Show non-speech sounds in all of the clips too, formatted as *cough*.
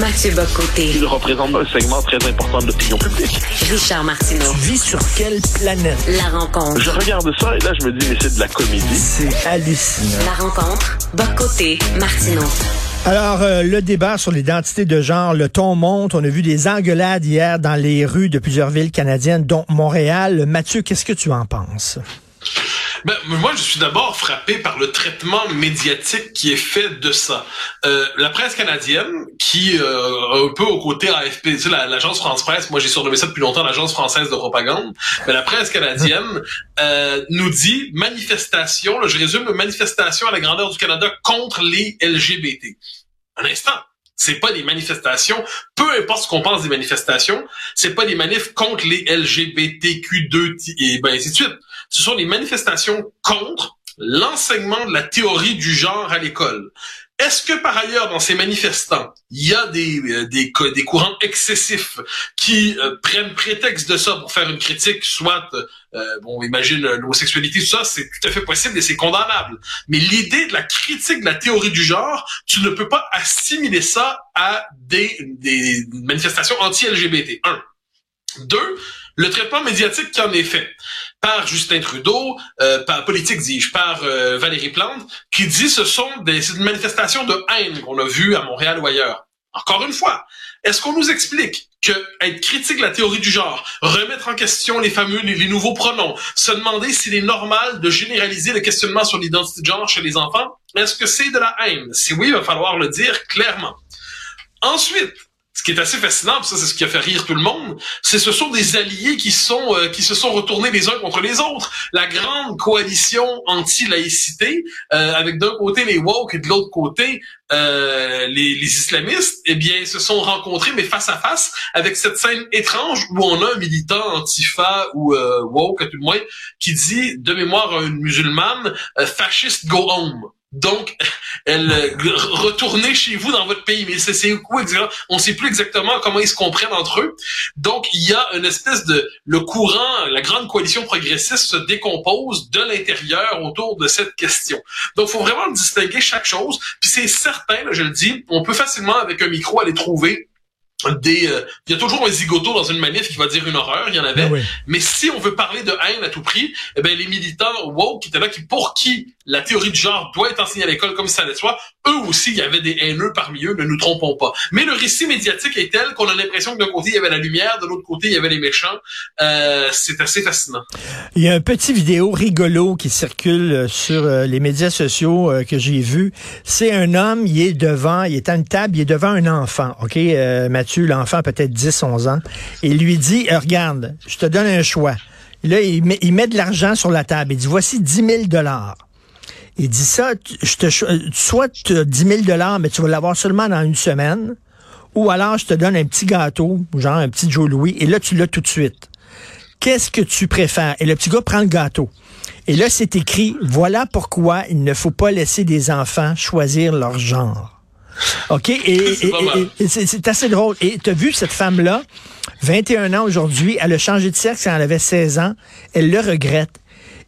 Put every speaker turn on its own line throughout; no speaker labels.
Mathieu Bocoté.
Il représente un segment très important de l'opinion publique.
Richard Martineau.
Tu vis sur quelle planète?
La rencontre.
Je regarde ça et là, je me dis, mais c'est de la comédie.
C'est hallucinant.
La rencontre. Bocoté. Martineau.
Alors, euh, le débat sur l'identité de genre, le ton monte. On a vu des engueulades hier dans les rues de plusieurs villes canadiennes, dont Montréal. Mathieu, qu'est-ce que tu en penses?
Ben, moi, je suis d'abord frappé par le traitement médiatique qui est fait de ça. Euh, la presse canadienne, qui euh, un peu au côté AFP, tu sais, l'agence France Presse, moi j'ai surnommé ça depuis longtemps l'agence française de propagande, mais la presse canadienne *laughs* euh, nous dit manifestation, là, je résume, manifestation à la grandeur du Canada contre les LGBT. Un instant, c'est pas des manifestations, peu importe ce qu'on pense des manifestations, c'est pas des manifs contre les LGBTQ2 et ben ainsi de suite. Ce sont des manifestations contre l'enseignement de la théorie du genre à l'école. Est-ce que par ailleurs dans ces manifestants, il y a des euh, des, courants excessifs qui euh, prennent prétexte de ça pour faire une critique, soit euh, bon, imagine l'homosexualité, tout ça, c'est tout à fait possible et c'est condamnable. Mais l'idée de la critique de la théorie du genre, tu ne peux pas assimiler ça à des des manifestations anti-LGBT. Un. Deux, le traitement médiatique qui en est fait par Justin Trudeau, euh, par politique dis-je, par euh, Valérie Plante, qui dit ce sont des manifestations de haine qu'on a vues à Montréal ou ailleurs. Encore une fois, est-ce qu'on nous explique que être critique de la théorie du genre, remettre en question les fameux, les, les nouveaux pronoms, se demander s'il est normal de généraliser le questionnement sur l'identité de genre chez les enfants, est-ce que c'est de la haine? Si oui, il va falloir le dire clairement. Ensuite, ce qui est assez fascinant, ça c'est ce qui a fait rire tout le monde, c'est ce sont des alliés qui sont euh, qui se sont retournés les uns contre les autres. La grande coalition anti-laïcité, euh, avec d'un côté les woke et de l'autre côté euh, les, les, islamistes, eh bien, se sont rencontrés mais face à face avec cette scène étrange où on a un militant antifa ou woke à tout le moins qui dit de mémoire à une musulmane fasciste go home. Donc, elle euh, retournez chez vous dans votre pays. Mais c'est quoi On sait plus exactement comment ils se comprennent entre eux. Donc, il y a une espèce de le courant, la grande coalition progressiste se décompose de l'intérieur autour de cette question. Donc, faut vraiment distinguer chaque chose. Puis c'est certain, je le dis, on peut facilement avec un micro aller trouver des euh, il y a toujours un zigoto dans une manif qui va dire une horreur, il y en avait. Ah Mais si on veut parler de haine à tout prix, eh ben les militants woke qui étaient là qui pour qui la théorie du genre doit être enseignée à l'école comme ça l'est soit, eux aussi il y avait des haineux parmi eux, ne nous trompons pas. Mais le récit médiatique est tel qu'on a l'impression que d'un côté il y avait la lumière, de l'autre côté il y avait les méchants. Euh, c'est assez fascinant.
Il y a un petit vidéo rigolo qui circule euh, sur euh, les médias sociaux que j'ai vu. C'est un homme, il est devant, il est à une table, il est devant un enfant, OK? Mathieu l'enfant peut-être 10, 11 ans, et lui dit, euh, regarde, je te donne un choix. Là, il met, il met de l'argent sur la table. Il dit, voici 10 000 dollars. Il dit ça, je te, soit tu as 10 000 dollars, mais tu vas l'avoir seulement dans une semaine, ou alors je te donne un petit gâteau, genre un petit Joe Louis, et là, tu l'as tout de suite. Qu'est-ce que tu préfères? Et le petit gars prend le gâteau. Et là, c'est écrit, voilà pourquoi il ne faut pas laisser des enfants choisir leur genre. OK? Et, *laughs* c'est assez drôle. Et tu as vu cette femme-là, 21 ans aujourd'hui, elle a changé de sexe quand elle avait 16 ans. Elle le regrette.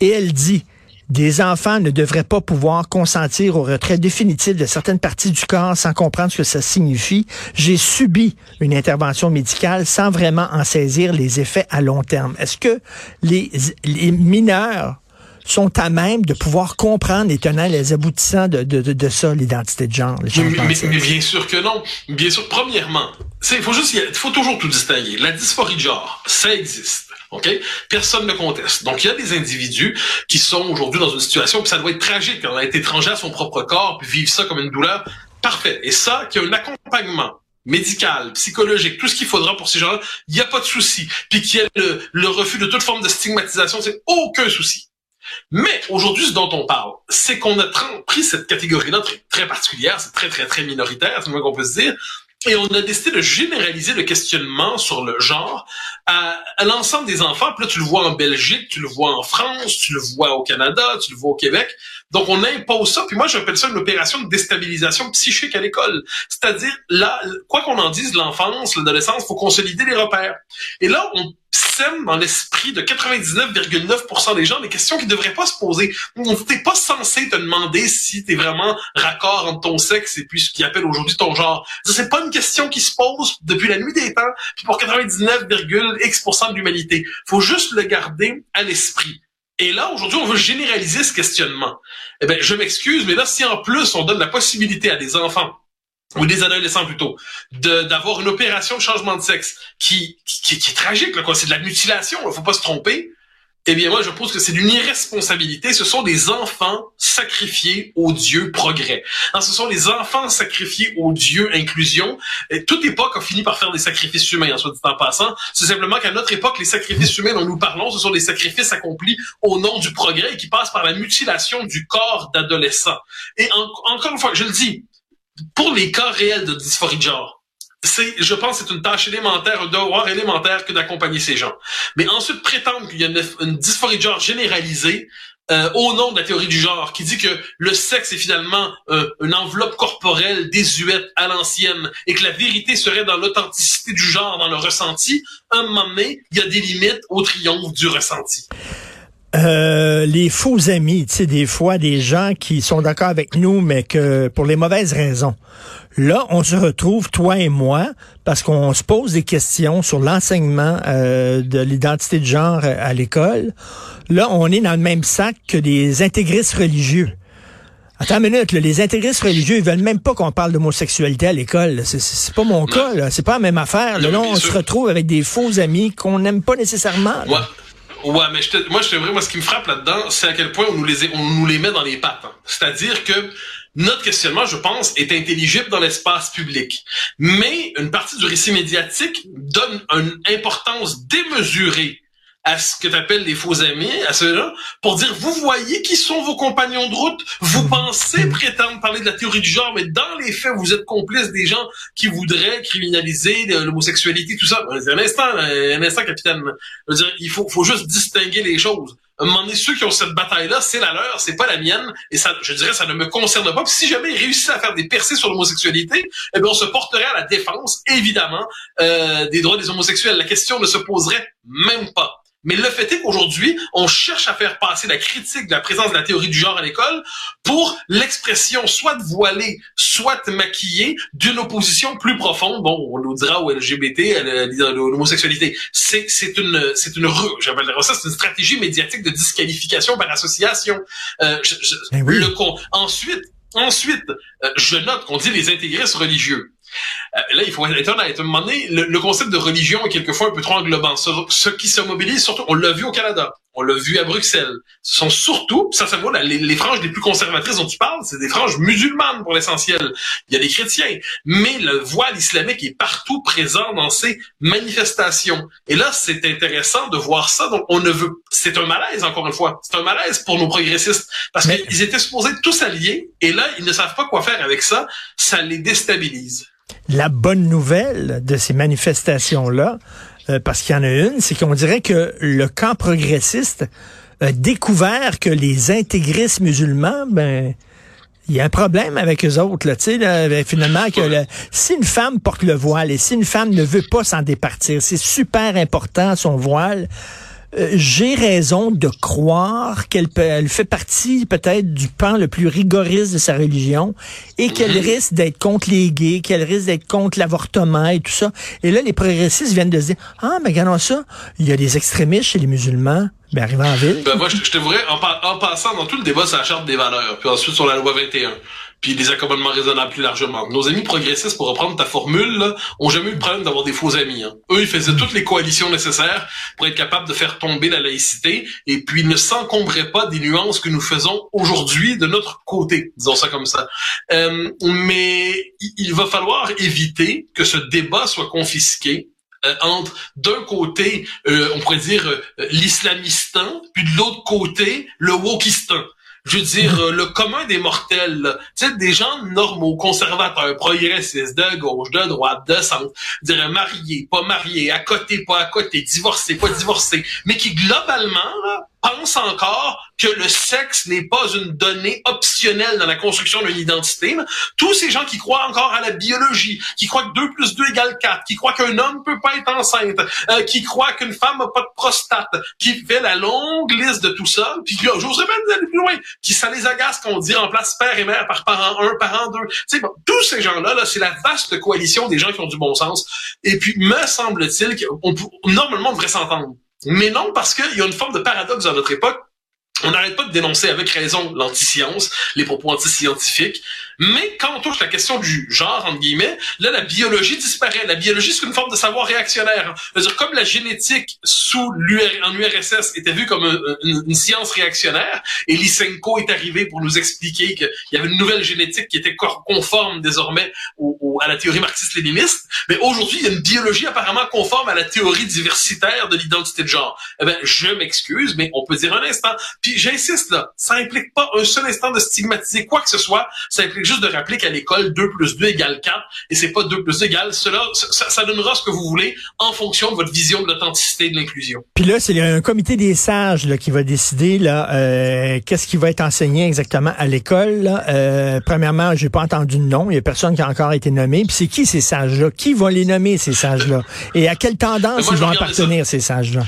Et elle dit, des enfants ne devraient pas pouvoir consentir au retrait définitif de certaines parties du corps sans comprendre ce que ça signifie. J'ai subi une intervention médicale sans vraiment en saisir les effets à long terme. Est-ce que les, les mineurs sont à même de pouvoir comprendre les tenants les aboutissants de, de, de, ça, l'identité de genre.
Mais, mais, bien sûr que non. Bien sûr, premièrement, il faut juste, faut toujours tout distinguer. La dysphorie de genre, ça existe. OK? Personne ne conteste. Donc, il y a des individus qui sont aujourd'hui dans une situation, puis ça doit être tragique, a été étranger à son propre corps, puis vivre ça comme une douleur. Parfait. Et ça, qu'il y a un accompagnement médical, psychologique, tout ce qu'il faudra pour ces gens-là, il n'y a pas de souci. Puis qu'il y ait le, refus de toute forme de stigmatisation, c'est aucun souci. Mais aujourd'hui, ce dont on parle, c'est qu'on a pris cette catégorie-là très, très particulière, c'est très, très, très minoritaire, c'est le moins qu'on peut se dire, et on a décidé de généraliser le questionnement sur le genre à, l'ensemble des enfants. Puis là, tu le vois en Belgique, tu le vois en France, tu le vois au Canada, tu le vois au Québec. Donc, on impose ça. Puis moi, j'appelle ça une opération de déstabilisation psychique à l'école. C'est-à-dire, là, quoi qu'on en dise, l'enfance, l'adolescence, faut consolider les repères. Et là, on sème dans l'esprit de 99,9% des gens des questions qui devraient pas se poser. T'es pas censé te demander si t'es vraiment raccord entre ton sexe et puis ce qu'ils appellent aujourd'hui ton genre. C'est pas une question qui se pose depuis la nuit des temps, puis pour 99,x% de l'humanité. Faut juste le garder à l'esprit. Et là, aujourd'hui, on veut généraliser ce questionnement. Eh ben, je m'excuse, mais là, si en plus on donne la possibilité à des enfants ou des adolescents plutôt, d'avoir une opération de changement de sexe qui, qui, qui est tragique. C'est de la mutilation, il faut pas se tromper. Eh bien, moi, je pense que c'est d'une irresponsabilité. Ce sont des enfants sacrifiés au Dieu progrès. Non, ce sont les enfants sacrifiés au Dieu inclusion. Et toute époque a fini par faire des sacrifices humains, en soit dit en passant. C'est simplement qu'à notre époque, les sacrifices humains dont nous parlons, ce sont des sacrifices accomplis au nom du progrès et qui passent par la mutilation du corps d'adolescents. Et encore une fois, je le dis, pour les cas réels de dysphorie de genre, c'est, je pense, c'est une tâche élémentaire, un devoir élémentaire que d'accompagner ces gens. Mais ensuite prétendre qu'il y a une, dysphorie de genre généralisée euh, au nom de la théorie du genre, qui dit que le sexe est finalement euh, une enveloppe corporelle désuète à l'ancienne et que la vérité serait dans l'authenticité du genre, dans le ressenti, à un moment donné, il y a des limites au triomphe du ressenti.
Euh, les faux amis, tu sais, des fois, des gens qui sont d'accord avec nous, mais que pour les mauvaises raisons. Là, on se retrouve, toi et moi, parce qu'on se pose des questions sur l'enseignement euh, de l'identité de genre à l'école. Là, on est dans le même sac que des intégristes religieux. Attends une minute, les intégristes religieux, ils veulent même pas qu'on parle d'homosexualité à l'école. C'est pas mon cas, C'est pas la même affaire. Là, on se retrouve avec des faux amis qu'on n'aime pas nécessairement.
Ouais, mais je moi, je ce qui me frappe là-dedans, c'est à quel point on nous les, on nous les met dans les pattes. Hein. C'est-à-dire que notre questionnement, je pense, est intelligible dans l'espace public. Mais une partie du récit médiatique donne une importance démesurée à ce que tu appelles les faux amis, à ceux-là, pour dire, vous voyez qui sont vos compagnons de route, vous pensez prétendre parler de la théorie du genre, mais dans les faits, vous êtes complice des gens qui voudraient criminaliser l'homosexualité, tout ça. Un instant, un instant, capitaine. Je veux dire, il faut, faut juste distinguer les choses. À un moment donné, ceux qui ont cette bataille-là, c'est la leur, c'est pas la mienne, et ça, je dirais, ça ne me concerne pas. Puis si jamais ils réussissent à faire des percées sur l'homosexualité, eh bien, on se porterait à la défense, évidemment, euh, des droits des homosexuels. La question ne se poserait même pas. Mais le fait est qu'aujourd'hui, on cherche à faire passer la critique de la présence de la théorie du genre à l'école pour l'expression soit voilée, soit maquillée d'une opposition plus profonde. Bon, on nous dira au LGBT, à l'homosexualité. C'est, c'est une, c'est une, j'appelle ça, c'est une stratégie médiatique de disqualification par association. Euh, ben le, ensuite, ensuite, euh, je note qu'on dit les intégristes religieux. Euh, là, il faut être honnête. À un moment donné, le, concept de religion est quelquefois un peu trop englobant. Ce, qui se mobilise, surtout, on l'a vu au Canada, on l'a vu à Bruxelles, ce sont surtout, ça, ça vaut, les, les, franges les plus conservatrices dont tu parles, c'est des franges musulmanes pour l'essentiel. Il y a des chrétiens, mais le voile islamique est partout présent dans ces manifestations. Et là, c'est intéressant de voir ça. Donc, on ne veut, c'est un malaise encore une fois, c'est un malaise pour nos progressistes parce qu'ils étaient supposés tous alliés, et là, ils ne savent pas quoi faire avec ça. Ça les déstabilise.
La bonne nouvelle de ces manifestations-là, euh, parce qu'il y en a une, c'est qu'on dirait que le camp progressiste a découvert que les intégristes musulmans, ben, il y a un problème avec eux autres, là, tu sais, ben, finalement, que si une femme porte le voile et si une femme ne veut pas s'en départir, c'est super important son voile, euh, j'ai raison de croire qu'elle elle fait partie peut-être du pan le plus rigoriste de sa religion et qu'elle mhm. risque d'être contre les gays, qu'elle risque d'être contre l'avortement et tout ça. Et là, les progressistes viennent de se dire, ah, mais regardons ça, il y a des extrémistes chez les musulmans. Ben, arrivant en ville.
Ben, moi, je, te voudrais, en, en, passant dans tout le débat sur la charte des valeurs, puis ensuite sur la loi 21, puis les accommodements raisonnables plus largement. Nos amis progressistes, pour reprendre ta formule, là, ont jamais eu le problème d'avoir des faux amis. Hein. Eux, ils faisaient toutes les coalitions nécessaires pour être capables de faire tomber la laïcité, et puis ils ne s'encombraient pas des nuances que nous faisons aujourd'hui de notre côté, disons ça comme ça. Euh, mais il va falloir éviter que ce débat soit confisqué euh, entre d'un côté, euh, on pourrait dire l'islamistan, puis de l'autre côté, le wokistan je veux dire, euh, le commun des mortels, tu sais, des gens normaux, conservateurs, progressistes, de gauche, de droite, de centre, dirais mariés, pas mariés, à côté, pas à côté, divorcés, pas divorcés, mais qui globalement pensent encore que le sexe n'est pas une donnée optionnelle dans la construction d'une identité. Tous ces gens qui croient encore à la biologie, qui croient que 2 plus 2 égale 4, qui croient qu'un homme peut pas être enceinte, euh, qui croient qu'une femme n'a pas de prostate, qui fait la longue liste de tout ça, puis j'oserais même aller plus loin, qui ça les agace qu'on dit en place père et mère par parent 1, parent 2. Tu sais, bon, tous ces gens-là, -là, c'est la vaste coalition des gens qui ont du bon sens. Et puis, me semble-t-il qu'on normalement on devrait s'entendre. Mais non, parce qu'il y a une forme de paradoxe dans notre époque. On n'arrête pas de dénoncer avec raison l'anti-science, les propos anti-scientifiques, mais quand on touche la question du genre, entre guillemets, là, la biologie disparaît. La biologie, c'est une forme de savoir réactionnaire. C'est-à-dire, comme la génétique sous en URSS était vue comme une, science réactionnaire, et Lysenko est arrivé pour nous expliquer qu'il y avait une nouvelle génétique qui était conforme désormais à la théorie marxiste-léniniste, mais aujourd'hui, il y a une biologie apparemment conforme à la théorie diversitaire de l'identité de genre. Eh ben, je m'excuse, mais on peut dire un instant. Puis j'insiste là, ça implique pas un seul instant de stigmatiser quoi que ce soit, ça implique juste de rappeler qu'à l'école, 2 plus 2 égale 4, et c'est pas 2 plus 2 égale cela. Ça, ça, donnera ce que vous voulez en fonction de votre vision de l'authenticité de l'inclusion.
Puis là, c'est un comité des sages là, qui va décider là euh, qu'est-ce qui va être enseigné exactement à l'école. Euh, premièrement, j'ai pas entendu de nom. Il y a personne qui a encore été nommé. Puis c'est qui ces sages-là? Qui va les nommer, ces sages-là? Et à quelle tendance ils vont appartenir, ces sages-là?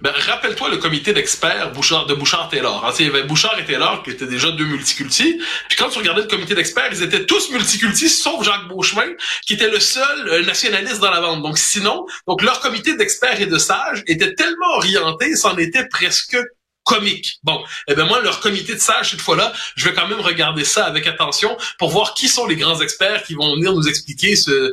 Ben, rappelle-toi le comité d'experts Bouchard, de Bouchard-Taylor. Hein, il y avait Bouchard et Taylor qui étaient déjà deux multicultis. Puis quand tu regardais le comité d'experts, ils étaient tous multicultis, sauf Jacques Beauchemin, qui était le seul euh, nationaliste dans la bande. Donc sinon, donc leur comité d'experts et de sages était tellement orienté, c'en était presque comique. Bon, eh ben moi, leur comité de sages, cette fois-là, je vais quand même regarder ça avec attention pour voir qui sont les grands experts qui vont venir nous expliquer ce,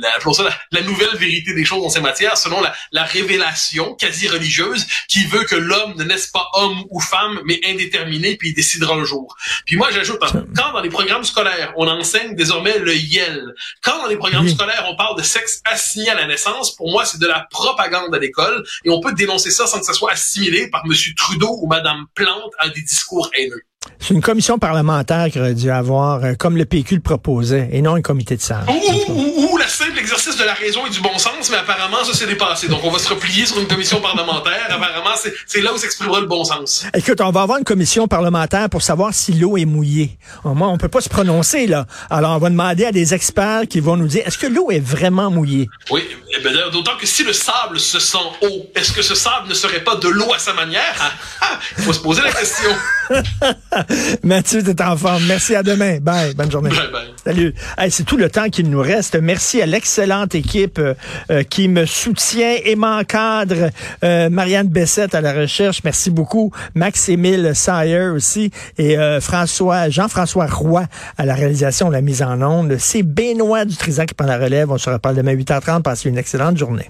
la, ça, la, nouvelle vérité des choses dans ces matières, selon la, la révélation quasi religieuse qui veut que l'homme ne naisse pas homme ou femme, mais indéterminé, puis il décidera un jour. Puis moi, j'ajoute, quand dans les programmes scolaires, on enseigne désormais le YEL, quand dans les programmes scolaires, on parle de sexe assigné à la naissance, pour moi, c'est de la propagande à l'école, et on peut dénoncer ça sans que ça soit assimilé par Monsieur Trudeau ou Mme Plante a des discours haineux.
C'est une commission parlementaire qui aurait dû avoir, euh, comme le PQ le proposait, et non un comité de sages.
Ou, la simple exercice de la raison et du bon sens, mais apparemment, ça s'est dépassé. Donc, on va se replier sur une commission parlementaire. Apparemment, c'est là où s'exprimera le bon sens.
Écoute, on va avoir une commission parlementaire pour savoir si l'eau est mouillée. Moi, on peut pas se prononcer, là. Alors, on va demander à des experts qui vont nous dire, est-ce que l'eau est vraiment mouillée?
Oui, eh ben, d'autant que si le sable se sent eau, est-ce que ce sable ne serait pas de l'eau à sa manière? Ah, ah, il faut se poser la question. *laughs* *laughs*
Mathieu, t'es en forme. Merci, à demain. Bye, bonne journée.
Bye, bye.
Salut. c'est tout le temps qu'il nous reste. Merci à l'excellente équipe euh, euh, qui me soutient et m'encadre. Euh, Marianne Bessette à la recherche, merci beaucoup. Max-Émile Sayer aussi. Et François, Jean-François Roy à la réalisation, la mise en onde. C'est Benoît Dutrisac qui prend la relève. On se reparle demain 8h30. Passez une excellente journée.